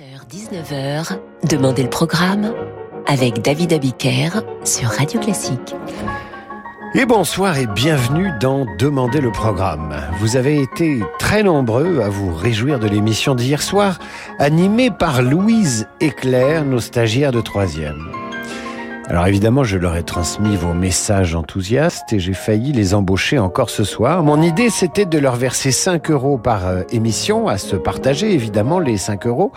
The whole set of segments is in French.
18h-19h, Demandez le programme avec David Abiker sur Radio Classique. Et bonsoir et bienvenue dans Demandez le programme. Vous avez été très nombreux à vous réjouir de l'émission d'hier soir, animée par Louise et nos stagiaires de troisième. Alors évidemment, je leur ai transmis vos messages enthousiastes et j'ai failli les embaucher encore ce soir. Mon idée, c'était de leur verser 5 euros par euh, émission, à se partager évidemment les 5 euros.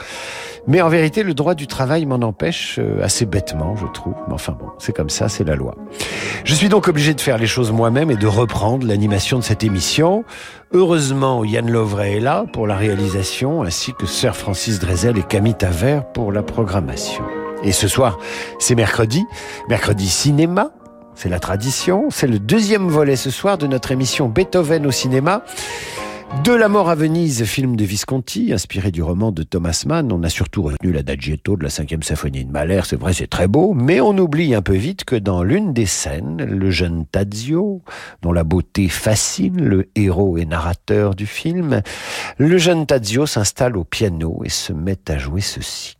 Mais en vérité, le droit du travail m'en empêche euh, assez bêtement, je trouve. Mais enfin bon, c'est comme ça, c'est la loi. Je suis donc obligé de faire les choses moi-même et de reprendre l'animation de cette émission. Heureusement, Yann Lovray est là pour la réalisation, ainsi que Sir Francis Drezel et Camille Taver pour la programmation. Et ce soir, c'est mercredi, mercredi cinéma. C'est la tradition. C'est le deuxième volet ce soir de notre émission Beethoven au cinéma. De la mort à Venise, film de Visconti, inspiré du roman de Thomas Mann. On a surtout retenu l'adagietto de la cinquième symphonie de Mahler. C'est vrai, c'est très beau, mais on oublie un peu vite que dans l'une des scènes, le jeune Tadzio, dont la beauté fascine le héros et narrateur du film, le jeune Tadzio s'installe au piano et se met à jouer ceci.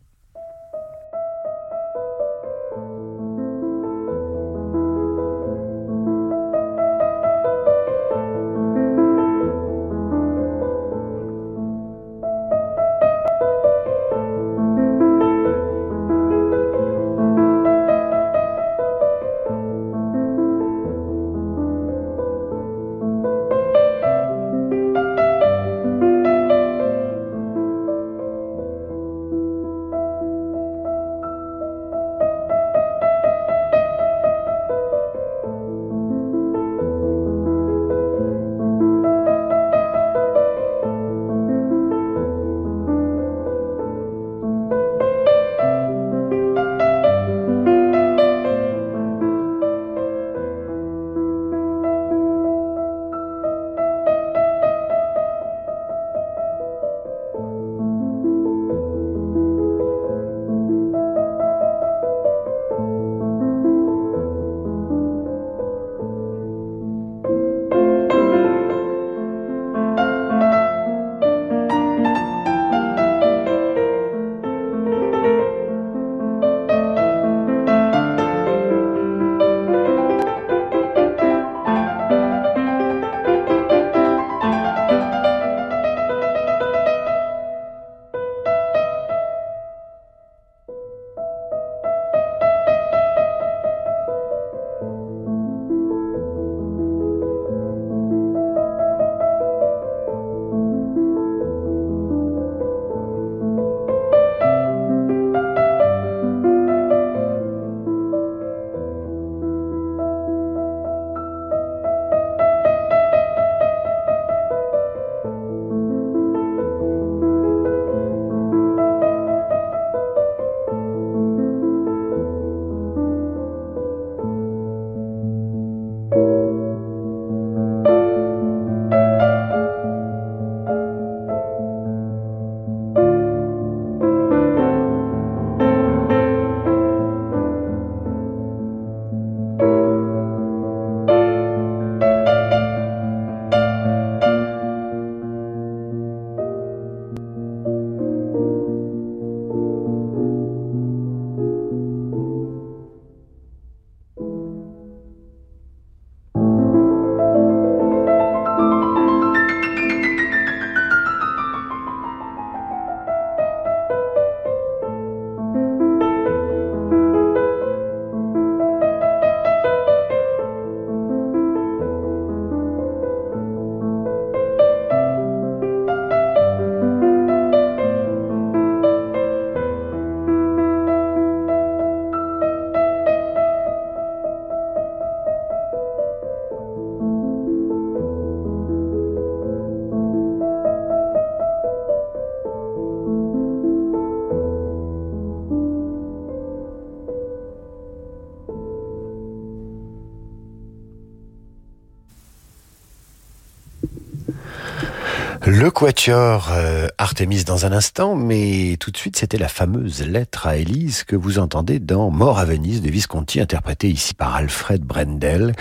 Le quatuor euh, Artemis dans un instant, mais tout de suite c'était la fameuse lettre à Élise que vous entendez dans Mort à Venise de Visconti, interprétée ici par Alfred Brendel,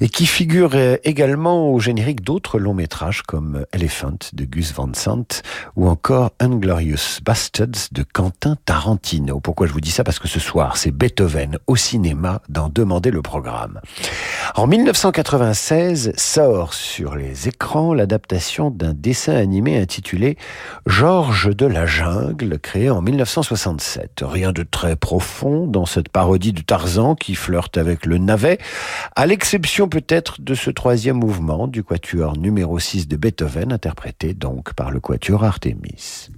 et qui figure euh, également au générique d'autres longs métrages comme Elephant de Gus Van Sant ou encore Unglorious Bastards de Quentin Tarantino. Pourquoi je vous dis ça? Parce que ce soir c'est Beethoven au cinéma dans Demander le programme. En 1996 sort sur les écrans l'adaptation d'un dessin animé intitulé Georges de la jungle, créé en 1967. Rien de très profond dans cette parodie de Tarzan qui flirte avec le navet, à l'exception peut-être de ce troisième mouvement du quatuor numéro 6 de Beethoven, interprété donc par le quatuor Artemis.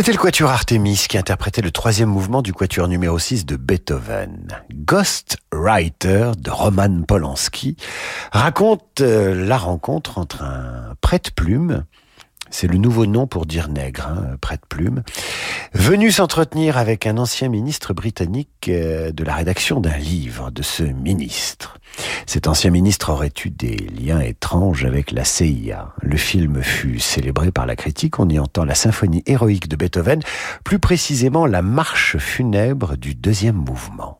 C'était le quatuor Artemis qui interprétait le troisième mouvement du quatuor numéro 6 de Beethoven. Ghost Writer de Roman Polanski raconte euh, la rencontre entre un prête-plume C'est le nouveau nom pour dire nègre, hein, près plume. Venu s'entretenir avec un ancien ministre britannique euh, de la rédaction d'un livre de ce ministre. Cet ancien ministre aurait eu des liens étranges avec la CIA. Le film fut célébré par la critique. On y entend la symphonie héroïque de Beethoven, plus précisément la marche funèbre du deuxième mouvement.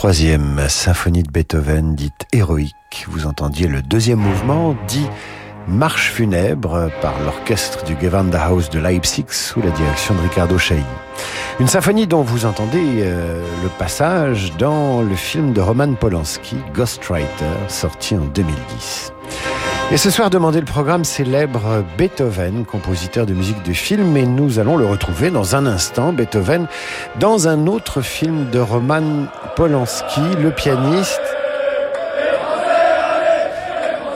Troisième symphonie de Beethoven dite héroïque. Vous entendiez le deuxième mouvement dit marche funèbre par l'orchestre du Gewandhaus de Leipzig sous la direction de Riccardo Chailly. Une symphonie dont vous entendez euh, le passage dans le film de Roman Polanski, Ghostwriter, sorti en 2010. Et ce soir, demander le programme célèbre Beethoven, compositeur de musique de film, et nous allons le retrouver dans un instant, Beethoven, dans un autre film de Roman Polanski, le pianiste.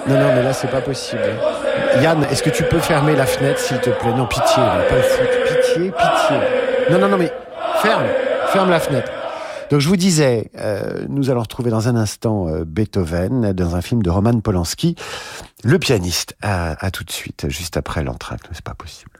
Non, non, mais là, c'est pas possible. Yann, est-ce que tu peux fermer la fenêtre, s'il te plaît? Non, pitié, pas le foot. Pitié, pitié. Non, non, non, mais ferme, ferme la fenêtre. Donc je vous disais, euh, nous allons retrouver dans un instant euh, Beethoven dans un film de Roman Polanski, le pianiste. À, tout de suite, juste après l'entracte, c'est pas possible.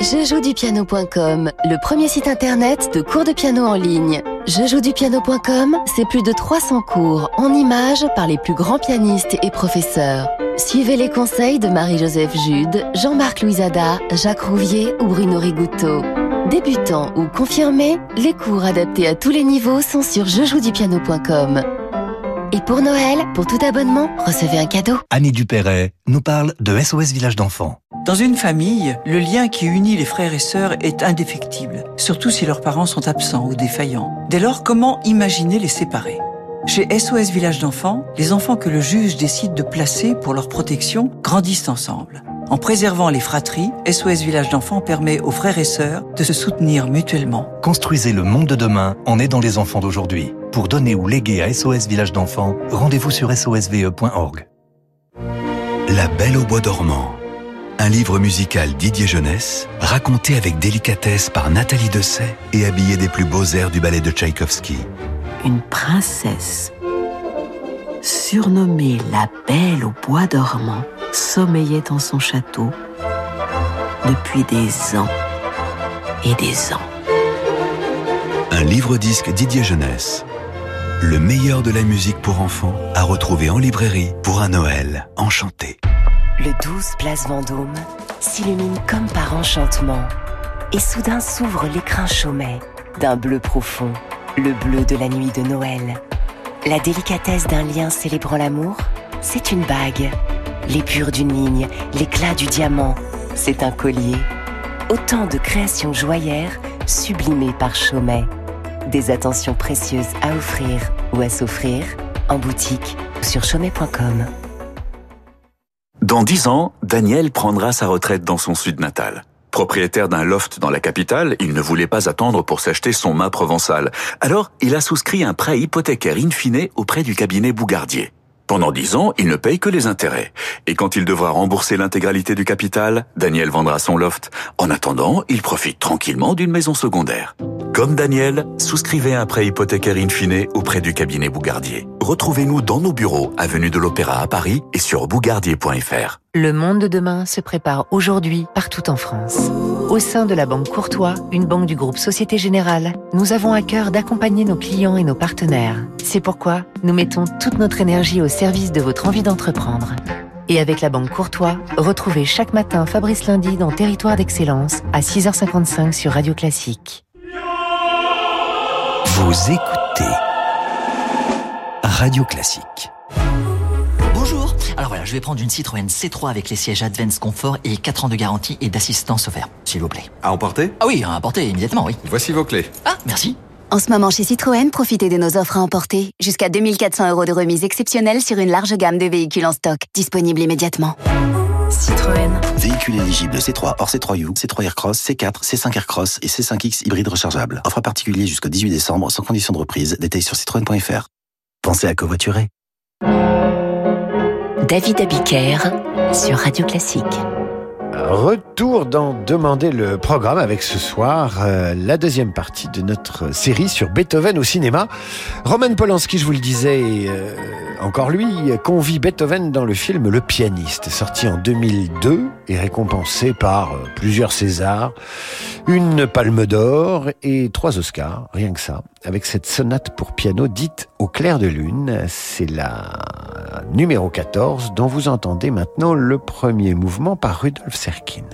Je joue du piano.com, le premier site internet de cours de piano en ligne. Je joue du piano.com, c'est plus de 300 cours en images par les plus grands pianistes et professeurs. Suivez les conseils de Marie-Joseph Jude, Jean-Marc Louisada, Jacques Rouvier ou Bruno Rigouteau. Débutants ou confirmés, les cours adaptés à tous les niveaux sont sur jejoudupiano.com. Et pour Noël, pour tout abonnement, recevez un cadeau. Annie Dupéret nous parle de SOS Village d'enfants. Dans une famille, le lien qui unit les frères et sœurs est indéfectible, surtout si leurs parents sont absents ou défaillants. Dès lors, comment imaginer les séparer? Chez SOS Village d'enfants, les enfants que le juge décide de placer pour leur protection grandissent ensemble. En préservant les fratries, SOS Village d'enfants permet aux frères et sœurs de se soutenir mutuellement. Construisez le monde de demain en aidant les enfants d'aujourd'hui. Pour donner ou léguer à SOS Village d'enfants, rendez-vous sur sosve.org. La Belle au bois dormant. Un livre musical Didier Jeunesse, raconté avec délicatesse par Nathalie Dessay et habillé des plus beaux airs du ballet de Tchaïkovski. Une princesse, surnommée la Belle au bois dormant, sommeillait en son château depuis des ans et des ans. Un livre-disque Didier Jeunesse. Le meilleur de la musique pour enfants à retrouver en librairie pour un Noël enchanté. Le 12 Place Vendôme s'illumine comme par enchantement et soudain s'ouvre l'écrin chaumet d'un bleu profond, le bleu de la nuit de Noël. La délicatesse d'un lien célébrant l'amour, c'est une bague l'épure d'une ligne, l'éclat du diamant. C'est un collier. Autant de créations joyeures sublimées par Chaumet. Des attentions précieuses à offrir ou à s'offrir en boutique ou sur chaumet.com. Dans dix ans, Daniel prendra sa retraite dans son sud natal. Propriétaire d'un loft dans la capitale, il ne voulait pas attendre pour s'acheter son mât provençal. Alors, il a souscrit un prêt hypothécaire in fine auprès du cabinet Bougardier. Pendant dix ans, il ne paye que les intérêts. Et quand il devra rembourser l'intégralité du capital, Daniel vendra son loft. En attendant, il profite tranquillement d'une maison secondaire. Comme Daniel, souscrivez un prêt hypothécaire in fine auprès du cabinet Bougardier. Retrouvez-nous dans nos bureaux, avenue de l'Opéra à Paris et sur bougardier.fr. Le monde de demain se prépare aujourd'hui partout en France. Au sein de la Banque Courtois, une banque du groupe Société Générale, nous avons à cœur d'accompagner nos clients et nos partenaires. C'est pourquoi nous mettons toute notre énergie au service de votre envie d'entreprendre. Et avec la Banque Courtois, retrouvez chaque matin Fabrice Lundi dans Territoire d'Excellence à 6h55 sur Radio Classique. Vous écoutez Radio Classique. Bonjour. Alors voilà, je vais prendre une Citroën C3 avec les sièges Advance Comfort et 4 ans de garantie et d'assistance offerte, s'il vous plaît. À emporter? Ah oui, à emporter immédiatement, oui. Voici vos clés. Ah, merci. En ce moment chez Citroën, profitez de nos offres à emporter. Jusqu'à 2400 euros de remise exceptionnelle sur une large gamme de véhicules en stock. Disponible immédiatement. Citroën. Véhicule éligible C3 hors C3U, C3 Aircross, C4, C5 Aircross et C5X hybride rechargeable. Offre particulier jusqu'au 18 décembre sans condition de reprise. Détails sur citroën.fr. Pensez à covoiturer. David Abiker sur Radio Classique. Retour dans Demander le programme avec ce soir euh, la deuxième partie de notre série sur Beethoven au cinéma. Roman Polanski, je vous le disais, euh, encore lui, convie Beethoven dans le film Le pianiste, sorti en 2002 et récompensé par euh, plusieurs Césars, une Palme d'Or et trois Oscars, rien que ça, avec cette sonate pour piano dite Au clair de lune. C'est la numéro 14 dont vous entendez maintenant le premier mouvement par Rudolf Serkin.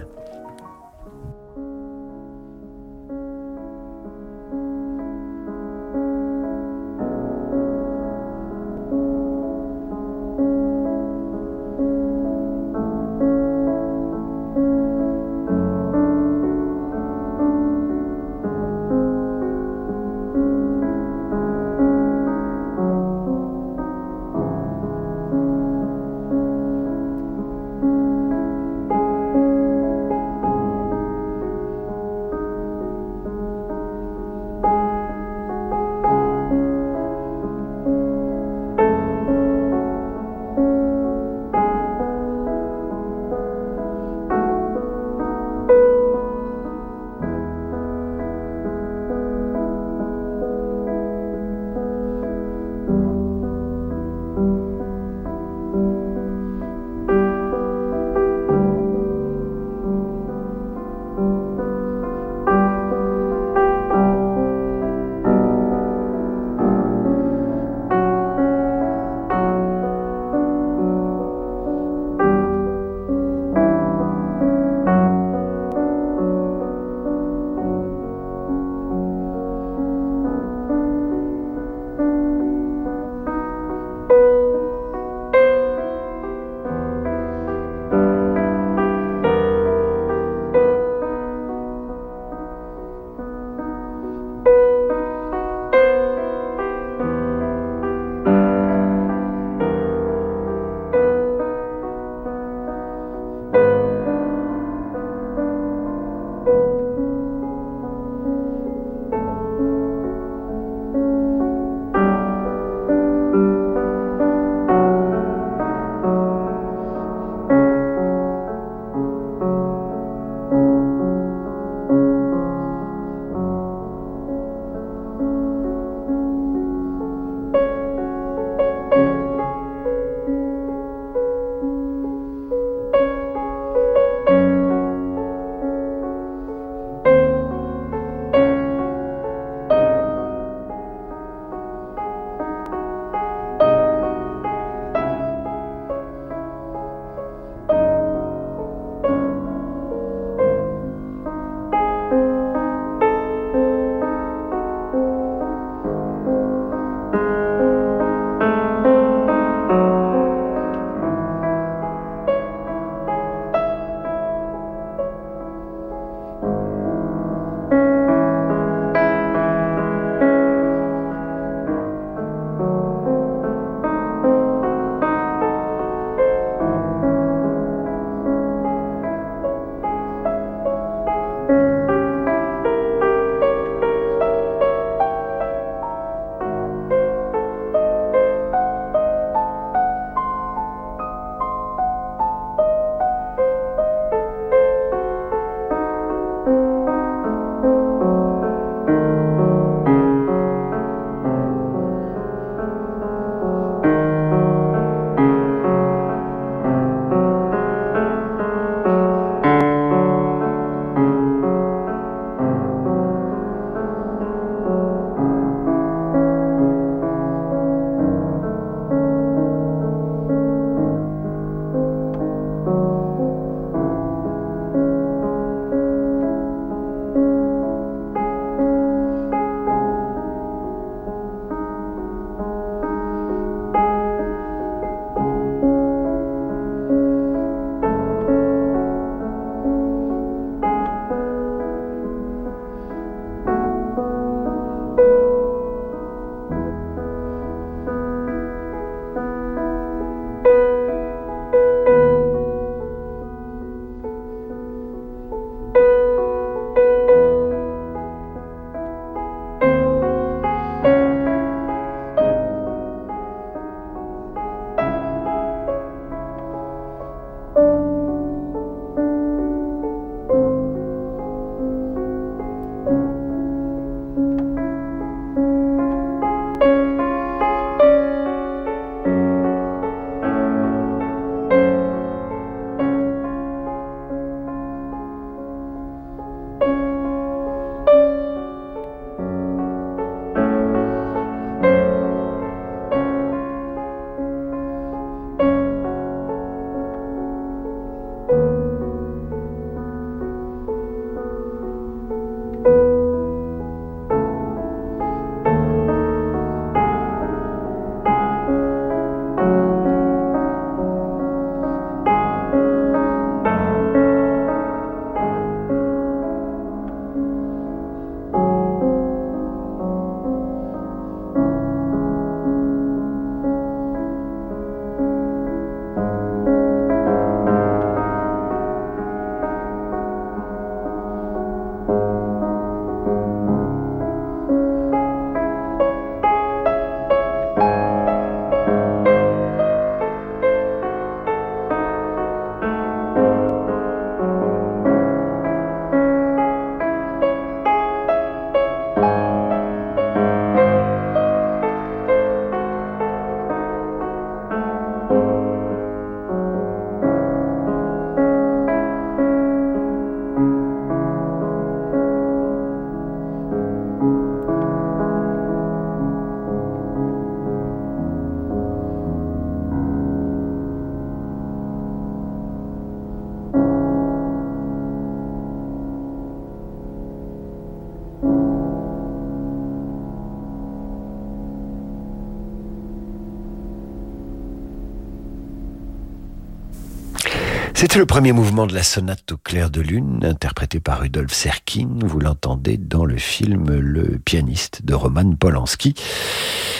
C'était le premier mouvement de la sonate au clair de lune, interprété par Rudolf Serkin. Vous l'entendez dans le film Le pianiste de Roman Polanski.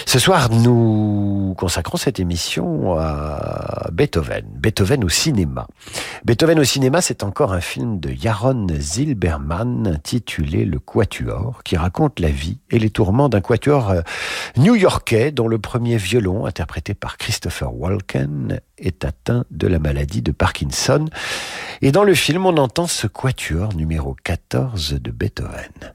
Ce soir, nous consacrons cette émission à Beethoven. Beethoven au cinéma. Beethoven au cinéma, c'est encore un film de Jaron Zilberman intitulé Le Quatuor, qui raconte la vie et les tourments d'un quatuor euh, new-yorkais dont le premier violon, interprété par Christopher Walken, est atteint de la maladie de Parkinson. Et dans le film, on entend ce quatuor numéro 14 de Beethoven.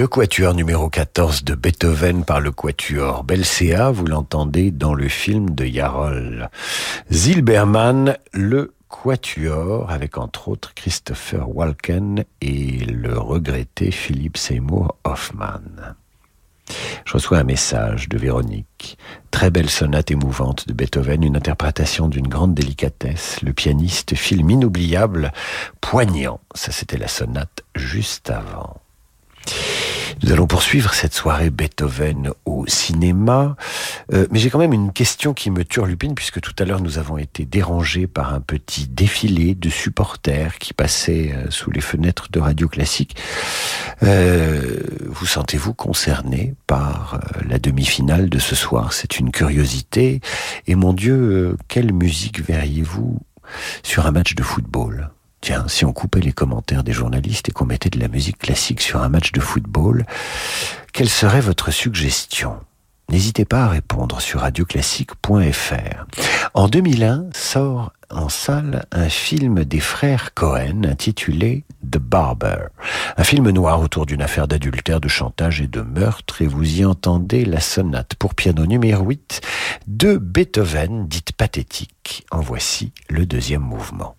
Le quatuor numéro 14 de Beethoven par le quatuor Belcea, vous l'entendez dans le film de Jarol Zilberman, le quatuor, avec entre autres Christopher Walken et le regretté Philippe Seymour Hoffman. Je reçois un message de Véronique. Très belle sonate émouvante de Beethoven, une interprétation d'une grande délicatesse. Le pianiste, film inoubliable, poignant. Ça, c'était la sonate juste avant. Nous allons poursuivre cette soirée Beethoven au cinéma, euh, mais j'ai quand même une question qui me turlupine puisque tout à l'heure nous avons été dérangés par un petit défilé de supporters qui passaient euh, sous les fenêtres de Radio Classique. Euh, vous sentez-vous concerné par la demi-finale de ce soir? C'est une curiosité. Et mon Dieu, quelle musique verriez-vous sur un match de football? Tiens, si on coupait les commentaires des journalistes et qu'on mettait de la musique classique sur un match de football, quelle serait votre suggestion? N'hésitez pas à répondre sur radioclassique.fr. En 2001 sort en salle un film des frères Cohen intitulé The Barber. Un film noir autour d'une affaire d'adultère, de chantage et de meurtre et vous y entendez la sonate pour piano numéro 8 de Beethoven, dite pathétique. En voici le deuxième mouvement.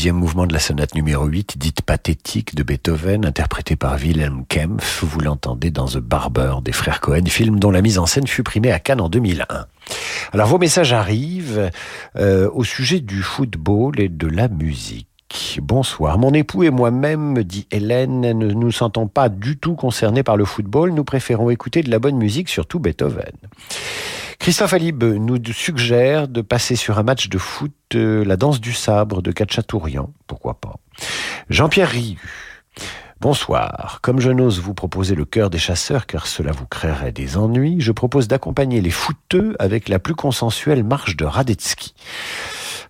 Deuxième mouvement de la sonate numéro 8, dite pathétique de Beethoven, interprété par Wilhelm Kempf. Vous l'entendez dans The Barber des frères Cohen, film dont la mise en scène fut primée à Cannes en 2001. Alors vos messages arrivent euh, au sujet du football et de la musique. Bonsoir. Mon époux et moi-même, me dit Hélène, ne nous sentons pas du tout concernés par le football. Nous préférons écouter de la bonne musique, surtout Beethoven. Christophe Alib nous suggère de passer sur un match de foot euh, la danse du sabre de Katchatourian. Pourquoi pas? Jean-Pierre Riu. Bonsoir. Comme je n'ose vous proposer le cœur des chasseurs car cela vous créerait des ennuis, je propose d'accompagner les footeux avec la plus consensuelle marche de Radetzky.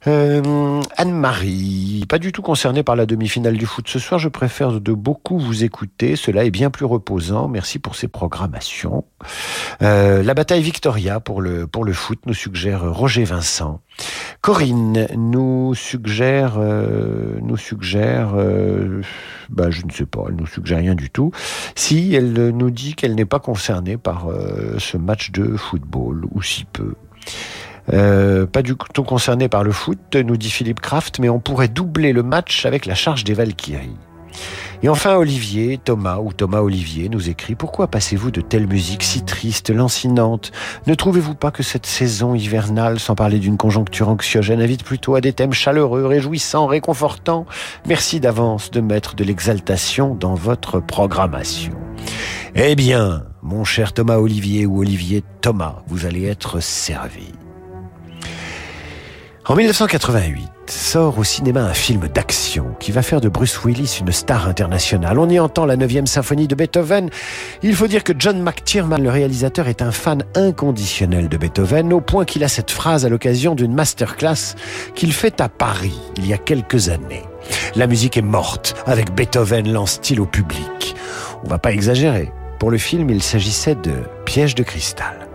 Euh, Anne-Marie, pas du tout concernée par la demi-finale du foot ce soir, je préfère de beaucoup vous écouter, cela est bien plus reposant, merci pour ces programmations. Euh, la bataille Victoria pour le, pour le foot nous suggère Roger Vincent. Corinne nous suggère, euh, nous suggère, bah, je ne sais pas, elle nous suggère rien du tout. Si elle nous dit qu'elle n'est pas concernée par ce match de football, ou si peu. Euh, pas du tout concerné par le foot, nous dit Philippe Kraft, mais on pourrait doubler le match avec la charge des Valkyries. Et enfin, Olivier, Thomas ou Thomas Olivier nous écrit Pourquoi passez-vous de telle musique si triste, lancinante Ne trouvez-vous pas que cette saison hivernale, sans parler d'une conjoncture anxiogène, invite plutôt à des thèmes chaleureux, réjouissants, réconfortants? Merci d'avance de mettre de l'exaltation dans votre programmation. Eh bien, mon cher Thomas Olivier ou Olivier Thomas, vous allez être servi. En 1988, sort au cinéma un film d'action qui va faire de Bruce Willis une star internationale. On y entend la 9 symphonie de Beethoven. Il faut dire que John McTiernan, le réalisateur, est un fan inconditionnel de Beethoven, au point qu'il a cette phrase à l'occasion d'une masterclass qu'il fait à Paris il y a quelques années. La musique est morte, avec Beethoven lance-t-il au public? On va pas exagérer. Pour le film, il s'agissait de Piège de cristal.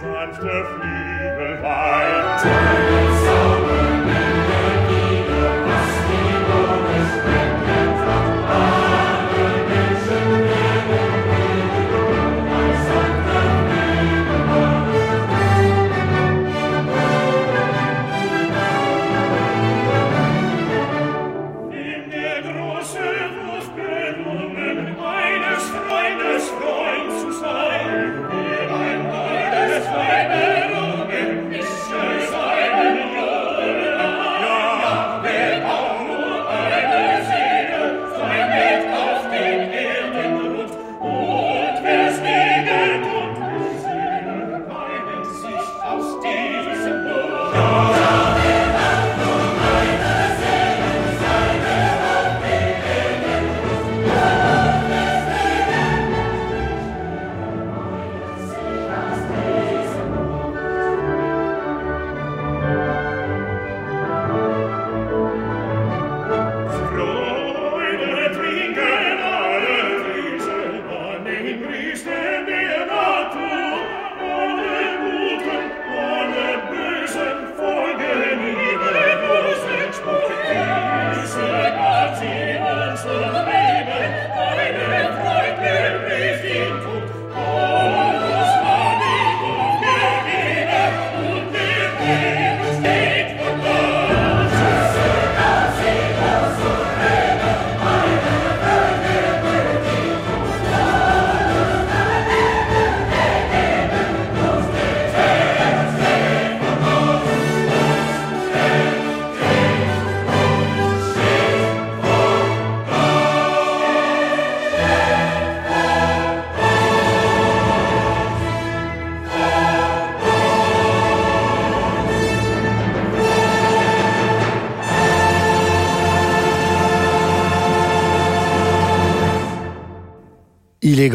sanfte Flügel weit.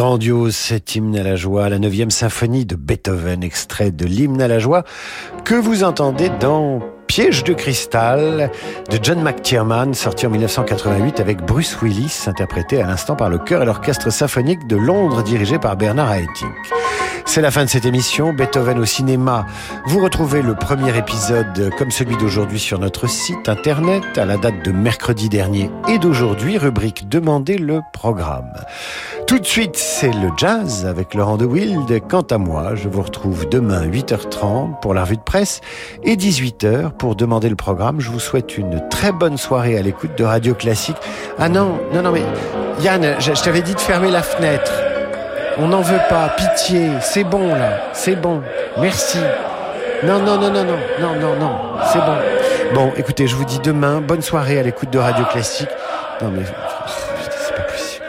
Grandiose cet hymne à la joie, la neuvième symphonie de Beethoven, extrait de l'hymne à la joie que vous entendez dans Piège de cristal de John McTiernan, sorti en 1988 avec Bruce Willis, interprété à l'instant par le chœur et l'orchestre symphonique de Londres dirigé par Bernard Haitink. C'est la fin de cette émission, Beethoven au cinéma. Vous retrouvez le premier épisode comme celui d'aujourd'hui sur notre site internet à la date de mercredi dernier et d'aujourd'hui, rubrique Demandez le programme. Tout de suite, c'est le jazz avec Laurent de Wild. Quant à moi, je vous retrouve demain 8h30 pour la revue de presse et 18h pour demander le programme. Je vous souhaite une très bonne soirée à l'écoute de Radio Classique. Ah non, non, non, mais Yann, je, je t'avais dit de fermer la fenêtre. On n'en veut pas, pitié, c'est bon là, c'est bon, merci. Non, non, non, non, non, non, non, non, c'est bon. Bon, écoutez, je vous dis demain, bonne soirée à l'écoute de Radio Classique. Non mais, c'est pas possible.